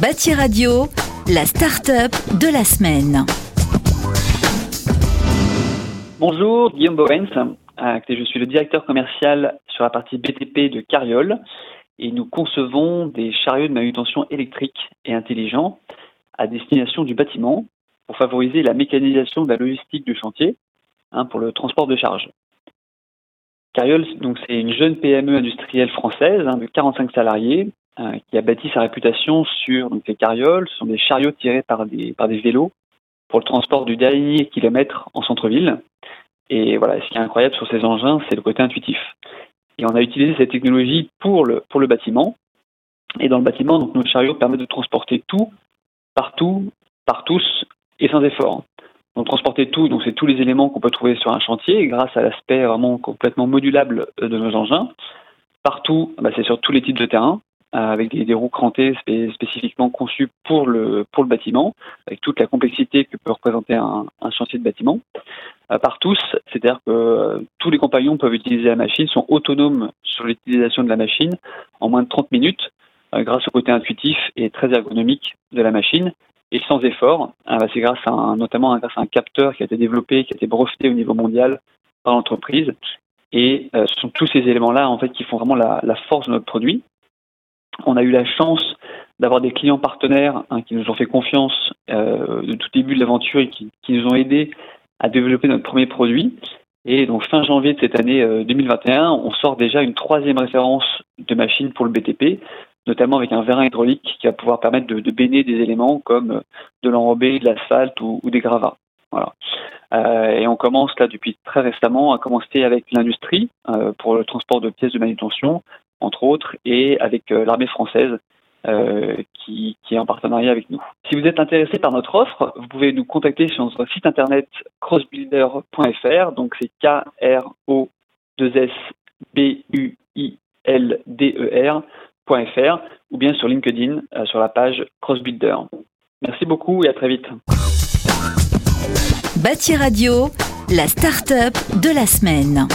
Bâti Radio, la start-up de la semaine. Bonjour, Guillaume Bowens. Euh, je suis le directeur commercial sur la partie BTP de Cariole et nous concevons des chariots de manutention électrique et intelligents à destination du bâtiment pour favoriser la mécanisation de la logistique du chantier hein, pour le transport de charges. Cariole, donc c'est une jeune PME industrielle française hein, de 45 salariés euh, qui a bâti sa réputation sur donc, les carrioles. Ce sont des chariots tirés par des, par des vélos pour le transport du dernier kilomètre en centre-ville. Et voilà, ce qui est incroyable sur ces engins, c'est le côté intuitif. Et on a utilisé cette technologie pour le, pour le bâtiment. Et dans le bâtiment, donc, nos chariots permettent de transporter tout, partout, par tous et sans effort. Donc transporter tout, donc c'est tous les éléments qu'on peut trouver sur un chantier grâce à l'aspect vraiment complètement modulable de nos engins. Partout, bah, c'est sur tous les types de terrain. Euh, avec des, roues crantées spécifiquement conçues pour le, pour le bâtiment, avec toute la complexité que peut représenter un, chantier de bâtiment. Euh, par tous, c'est-à-dire que euh, tous les compagnons peuvent utiliser la machine, sont autonomes sur l'utilisation de la machine en moins de 30 minutes, grâce au côté intuitif et très ergonomique de la machine, et sans effort. Bah, c'est grâce à notamment grâce à un capteur qui a été développé, qui a été breveté au niveau mondial par l'entreprise. Et ce sont tous ces éléments-là en fait qui font vraiment la force de notre produit. On a eu la chance d'avoir des clients partenaires hein, qui nous ont fait confiance euh, de tout début de l'aventure et qui, nous ont aidés à développer notre premier produit. Et donc fin janvier de cette année 2021, euh, on sort déjà une troisième référence de machine pour le BTP, notamment avec un vérin hydraulique qui va pouvoir permettre de, de des éléments comme euh, de l'enrobé, de l'asphalte ou, des gravats. Voilà. et on commence là depuis très récemment à commencer avec l'industrie pour le transport de pièces de manutention, entre autres, et avec euh, l'armée française. Euh, qui, est en partenariat avec nous. Si vous êtes intéressé par notre offre, vous pouvez nous contacter sur notre site internet crossbuilder.fr, donc c'est K-R-O-2-S-B-U-I-L-D-E-R.fr, ou bien sur LinkedIn euh, sur la page Crossbuilder. Merci beaucoup et à très vite. Bâti Radio, la start-up de la semaine.